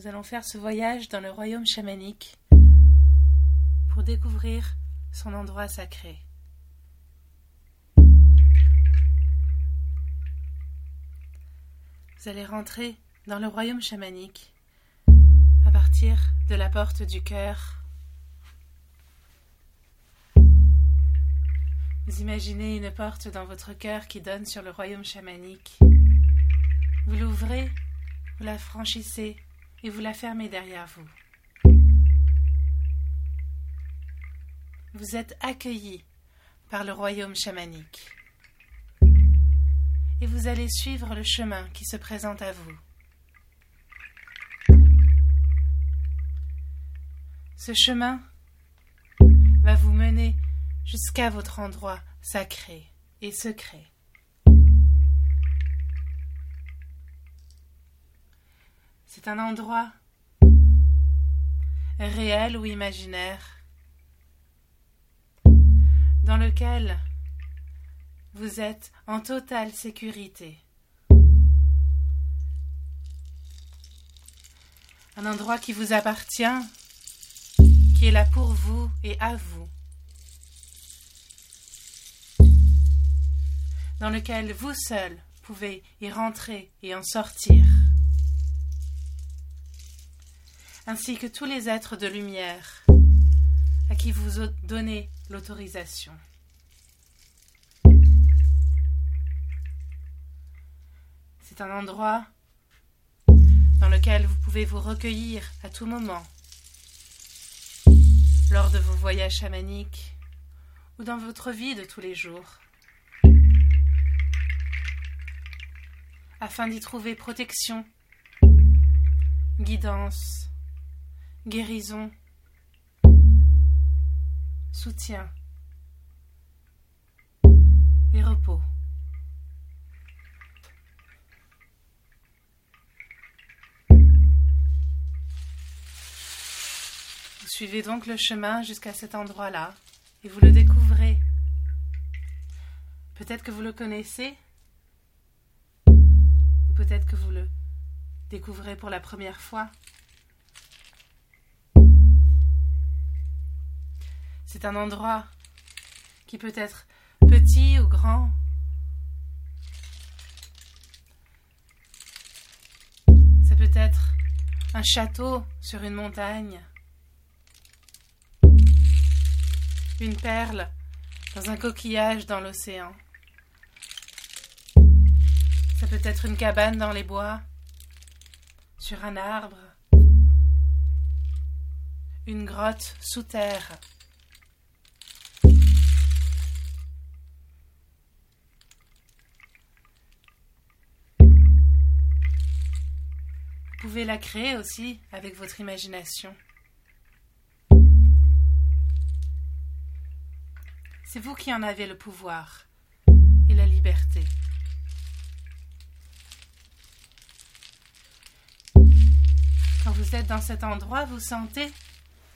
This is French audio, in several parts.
nous allons faire ce voyage dans le royaume chamanique pour découvrir son endroit sacré. Vous allez rentrer dans le royaume chamanique à partir de la porte du cœur. Vous imaginez une porte dans votre cœur qui donne sur le royaume chamanique. Vous l'ouvrez, vous la franchissez et vous la fermez derrière vous. Vous êtes accueilli par le royaume chamanique. Et vous allez suivre le chemin qui se présente à vous. Ce chemin va vous mener jusqu'à votre endroit sacré et secret. C'est un endroit réel ou imaginaire dans lequel vous êtes en totale sécurité. Un endroit qui vous appartient, qui est là pour vous et à vous. Dans lequel vous seul pouvez y rentrer et en sortir. Ainsi que tous les êtres de lumière à qui vous donnez l'autorisation. C'est un endroit dans lequel vous pouvez vous recueillir à tout moment, lors de vos voyages chamaniques ou dans votre vie de tous les jours, afin d'y trouver protection, guidance, guérison, soutien et repos. Vous suivez donc le chemin jusqu'à cet endroit-là et vous le découvrez. Peut-être que vous le connaissez, peut-être que vous le découvrez pour la première fois. C'est un endroit qui peut être petit ou grand. Ça peut être un château sur une montagne, une perle dans un coquillage dans l'océan. Ça peut être une cabane dans les bois, sur un arbre, une grotte sous terre. Pouvez la créer aussi avec votre imagination. C'est vous qui en avez le pouvoir et la liberté. Quand vous êtes dans cet endroit, vous sentez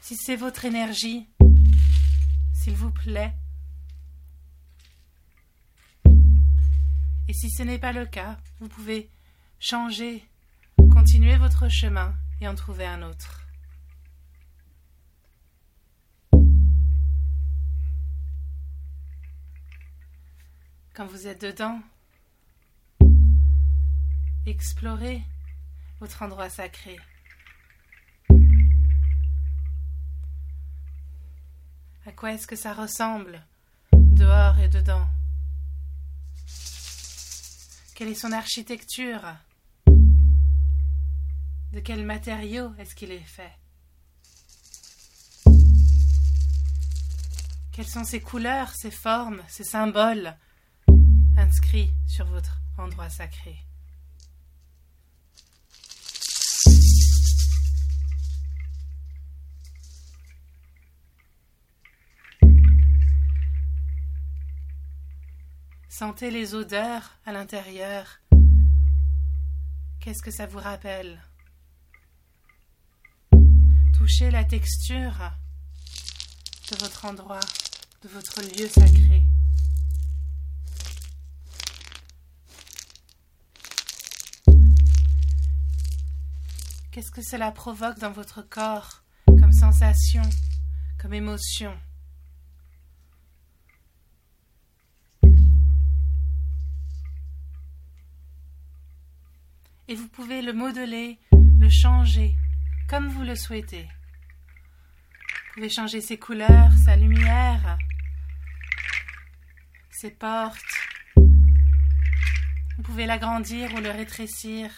si c'est votre énergie, s'il vous plaît. Et si ce n'est pas le cas, vous pouvez changer Continuez votre chemin et en trouvez un autre. Quand vous êtes dedans, explorez votre endroit sacré. À quoi est-ce que ça ressemble, dehors et dedans? Quelle est son architecture? De quel matériau est-ce qu'il est fait? Quelles sont ses couleurs, ses formes, ses symboles inscrits sur votre endroit sacré? Sentez les odeurs à l'intérieur. Qu'est-ce que ça vous rappelle? Touchez la texture de votre endroit, de votre lieu sacré. Qu'est-ce que cela provoque dans votre corps comme sensation, comme émotion? Et vous pouvez le modeler, le changer, comme vous le souhaitez. Vous pouvez changer ses couleurs, sa lumière, ses portes. Vous pouvez l'agrandir ou le rétrécir.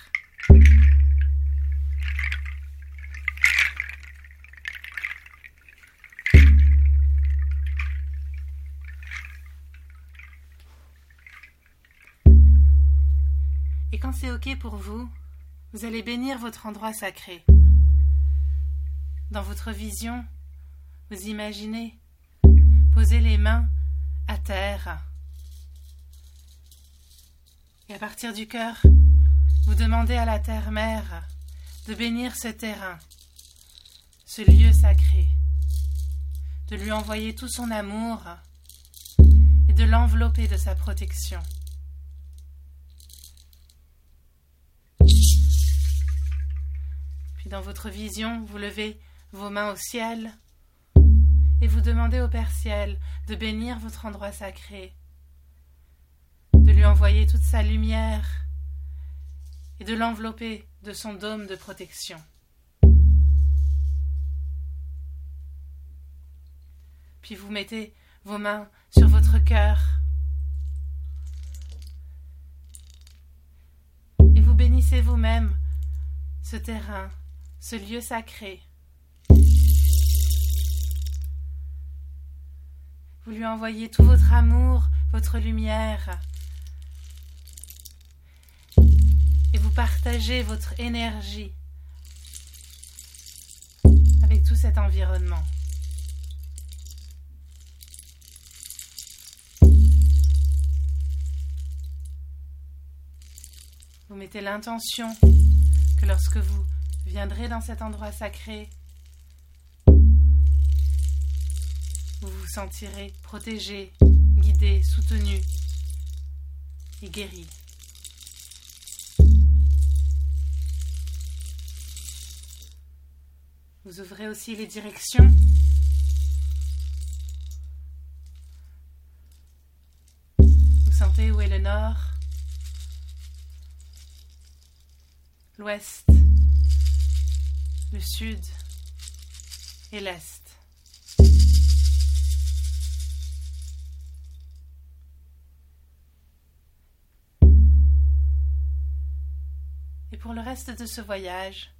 Et quand c'est OK pour vous, vous allez bénir votre endroit sacré. Dans votre vision, vous imaginez poser les mains à terre. Et à partir du cœur, vous demandez à la terre-mère de bénir ce terrain, ce lieu sacré, de lui envoyer tout son amour et de l'envelopper de sa protection. Puis dans votre vision, vous levez vos mains au ciel et vous demandez au Père Ciel de bénir votre endroit sacré, de lui envoyer toute sa lumière et de l'envelopper de son dôme de protection. Puis vous mettez vos mains sur votre cœur et vous bénissez vous-même ce terrain ce lieu sacré. Vous lui envoyez tout votre amour, votre lumière. Et vous partagez votre énergie avec tout cet environnement. Vous mettez l'intention que lorsque vous viendrez dans cet endroit sacré, vous sentirez protégé, guidé, soutenu et guéri. Vous ouvrez aussi les directions. Vous sentez où est le nord, l'ouest, le sud et l'est. Pour le reste de ce voyage,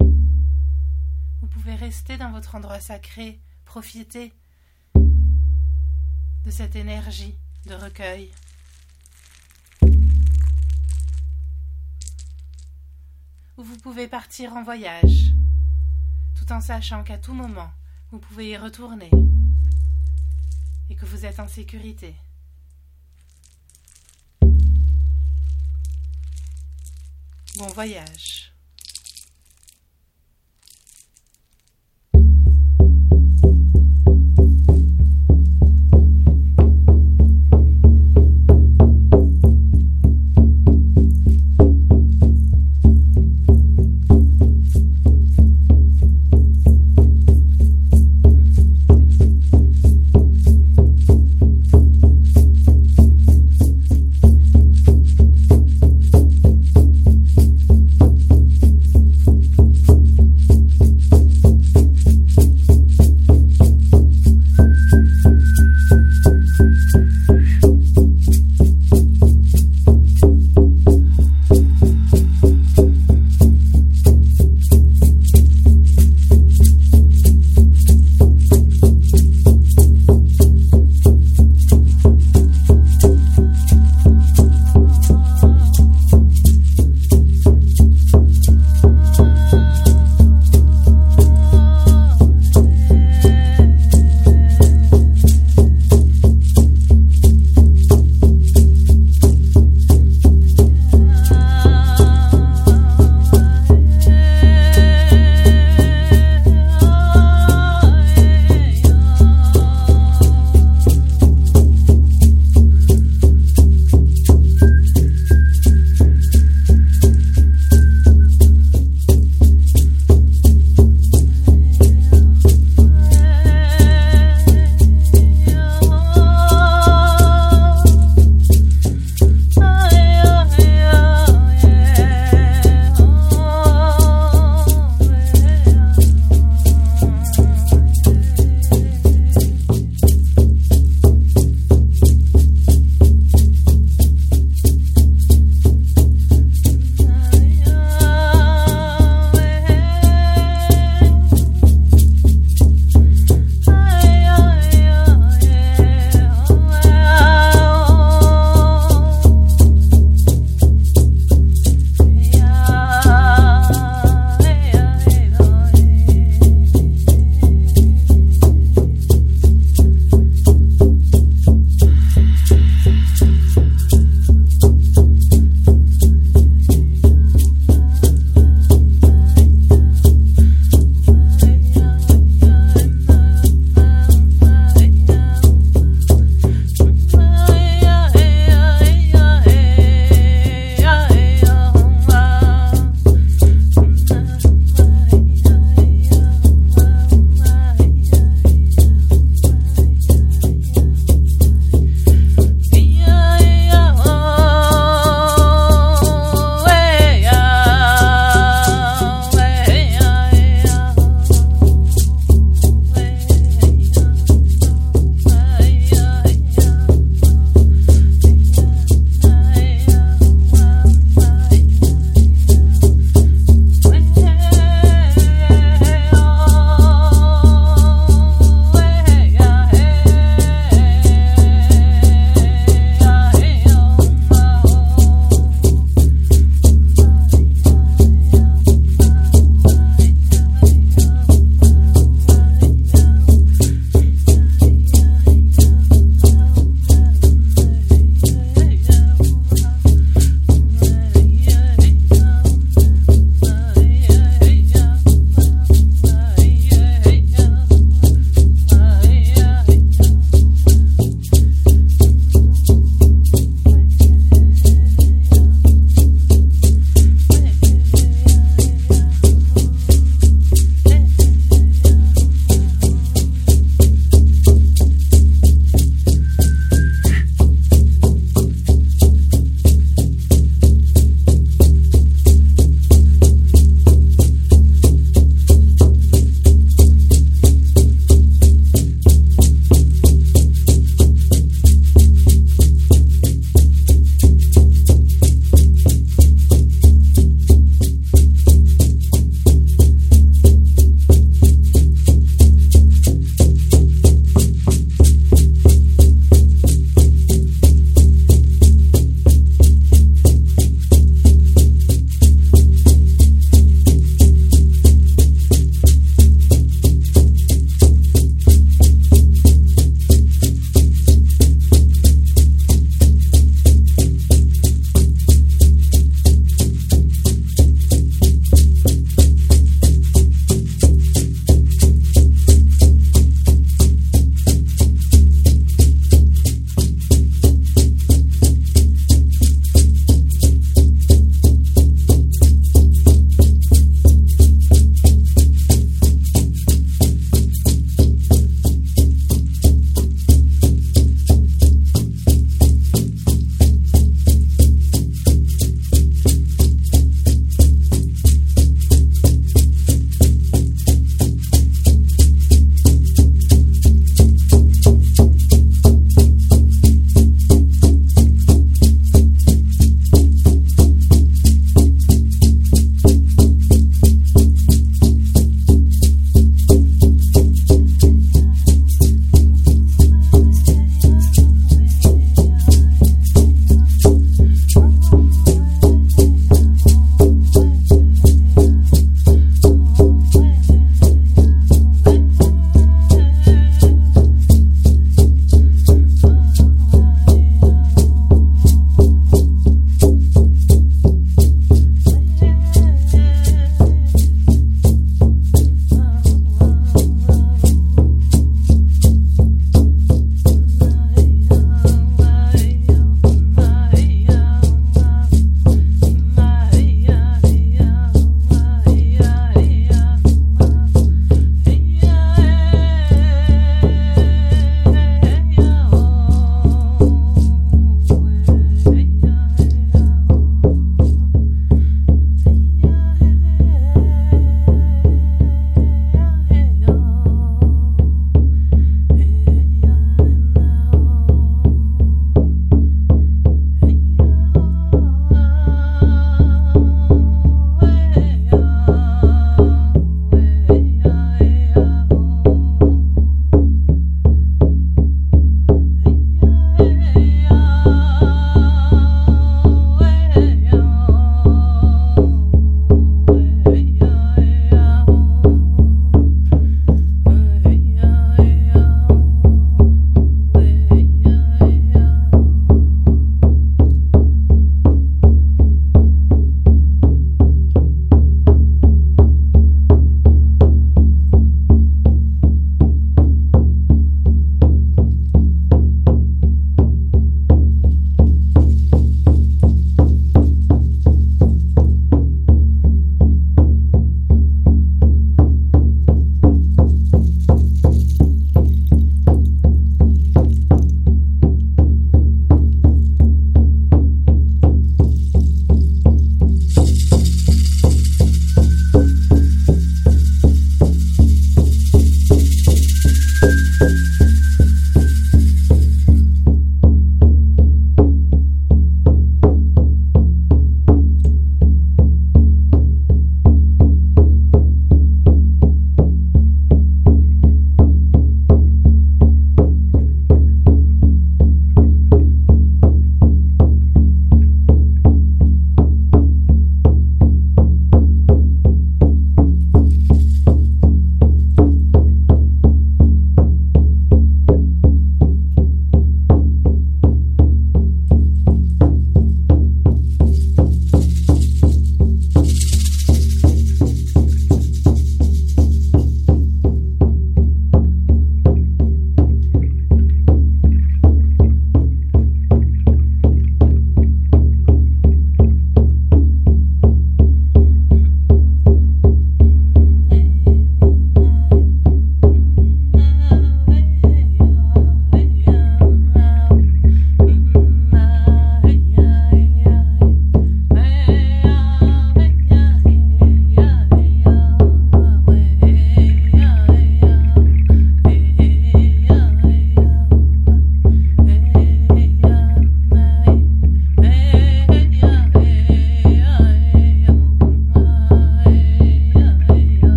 vous pouvez rester dans votre endroit sacré, profiter de cette énergie de recueil. où vous pouvez partir en voyage, tout en sachant qu'à tout moment, vous pouvez y retourner et que vous êtes en sécurité. Bon voyage.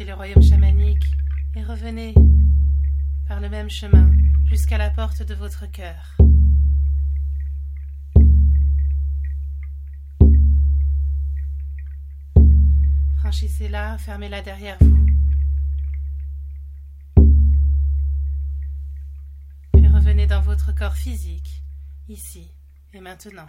Le royaume chamanique et revenez par le même chemin jusqu'à la porte de votre cœur. Franchissez-la, fermez-la derrière vous. Puis revenez dans votre corps physique, ici et maintenant.